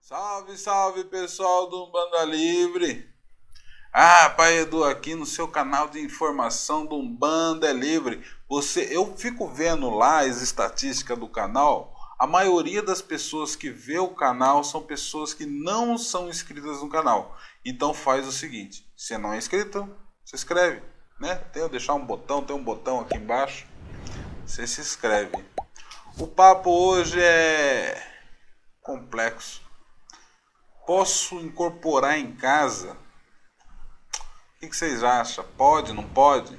Salve, salve pessoal do Umbanda Livre! Ah, Pai Edu aqui no seu canal de informação do Umbanda é Livre. Você, eu fico vendo lá as estatísticas do canal. A maioria das pessoas que vê o canal são pessoas que não são inscritas no canal. Então faz o seguinte: se não é inscrito, se inscreve, né? Tem deixar um botão, tem um botão aqui embaixo. Você se inscreve. O papo hoje é complexo. Posso incorporar em casa? O que vocês acham? Pode, não pode?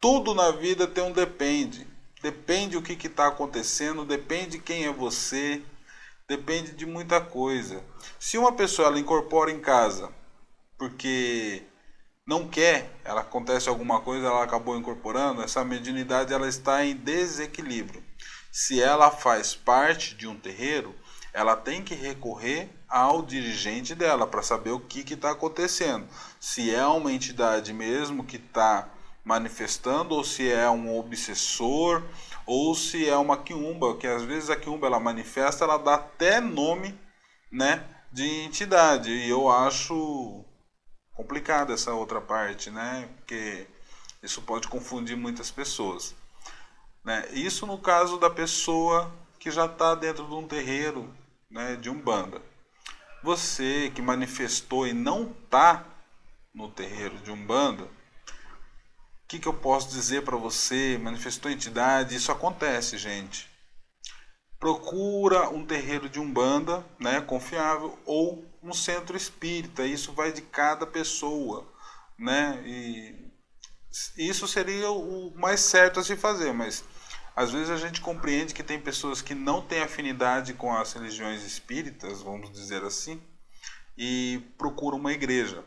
Tudo na vida tem um depende. Depende o que está acontecendo, depende quem é você, depende de muita coisa. Se uma pessoa ela incorpora em casa porque não quer, ela acontece alguma coisa, ela acabou incorporando, essa mediunidade ela está em desequilíbrio. Se ela faz parte de um terreiro, ela tem que recorrer ao dirigente dela para saber o que está acontecendo. Se é uma entidade mesmo que está manifestando, ou se é um obsessor, ou se é uma quiumba, que às vezes a quiumba ela manifesta, ela dá até nome né, de entidade. E eu acho complicada essa outra parte, né? Porque isso pode confundir muitas pessoas. Né? Isso no caso da pessoa que já está dentro de um terreiro né, de umbanda. Você que manifestou e não está no terreiro de umbanda, o que, que eu posso dizer para você? Manifestou entidade, isso acontece, gente. Procura um terreiro de umbanda, né, confiável, ou um centro espírita. Isso vai de cada pessoa, né? E isso seria o mais certo a se fazer, mas às vezes a gente compreende que tem pessoas que não têm afinidade com as religiões espíritas, vamos dizer assim, e procuram uma igreja.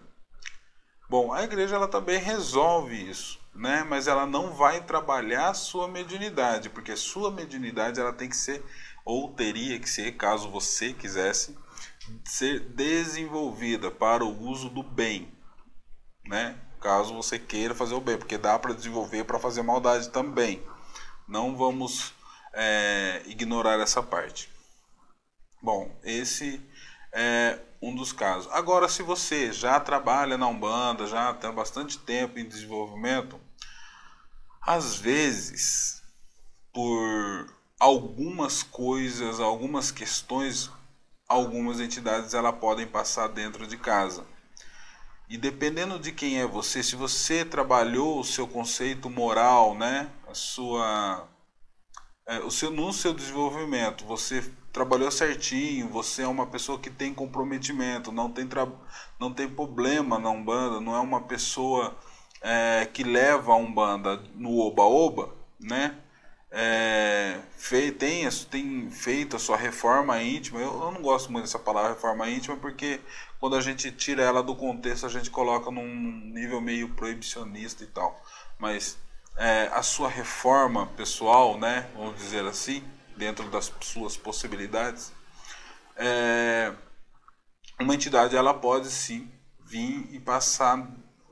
Bom, a igreja ela também resolve isso, né? Mas ela não vai trabalhar sua mediunidade, porque sua mediunidade ela tem que ser ou teria que ser, caso você quisesse, ser desenvolvida para o uso do bem, né? Caso você queira fazer o bem, porque dá para desenvolver para fazer maldade também. Não vamos é, ignorar essa parte. Bom, esse é um dos casos. Agora, se você já trabalha na Umbanda, já tem bastante tempo em desenvolvimento, às vezes, por algumas coisas, algumas questões, algumas entidades ela podem passar dentro de casa. E dependendo de quem é você, se você trabalhou o seu conceito moral, né, a sua, é, o seu, no seu desenvolvimento, você trabalhou certinho, você é uma pessoa que tem comprometimento, não tem, tra não tem problema na Umbanda, não é uma pessoa é, que leva a Umbanda no oba-oba, né? é, fei, tem, tem feito a sua reforma íntima. Eu, eu, não gosto muito dessa palavra reforma íntima porque quando a gente tira ela do contexto a gente coloca num nível meio proibicionista e tal. Mas é, a sua reforma pessoal, né, vamos dizer assim, dentro das suas possibilidades, é, uma entidade ela pode sim vir e passar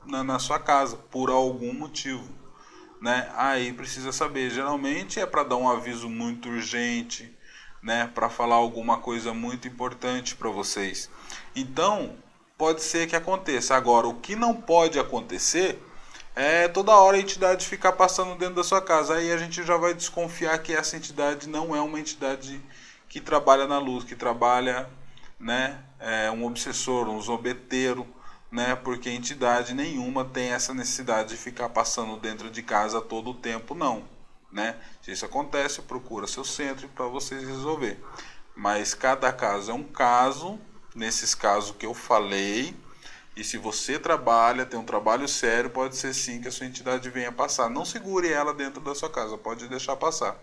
na, na sua casa por algum motivo né? Aí precisa saber. Geralmente é para dar um aviso muito urgente, né? Para falar alguma coisa muito importante para vocês. Então pode ser que aconteça. Agora, o que não pode acontecer é toda hora a entidade ficar passando dentro da sua casa. Aí a gente já vai desconfiar que essa entidade não é uma entidade que trabalha na luz, que trabalha, né? É um obsessor, um zombeteiro né? Porque entidade nenhuma tem essa necessidade de ficar passando dentro de casa todo o tempo, não, né? Se isso acontece, procura seu centro para vocês resolver. Mas cada caso é um caso, nesses casos que eu falei, e se você trabalha, tem um trabalho sério, pode ser sim que a sua entidade venha passar. Não segure ela dentro da sua casa, pode deixar passar,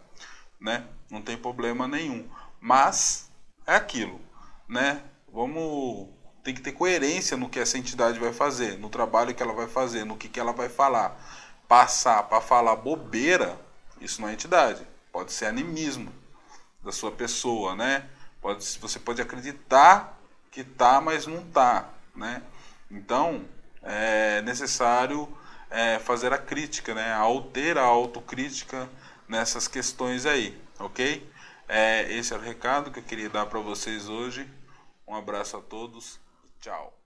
né? Não tem problema nenhum. Mas é aquilo, né? Vamos tem que ter coerência no que essa entidade vai fazer, no trabalho que ela vai fazer, no que, que ela vai falar. Passar para falar bobeira, isso não é entidade. Pode ser animismo da sua pessoa, né? Pode, você pode acreditar que tá, mas não tá, né? Então, é necessário é, fazer a crítica, né? Ao a autocrítica nessas questões aí, ok? É, esse é o recado que eu queria dar para vocês hoje. Um abraço a todos tchau.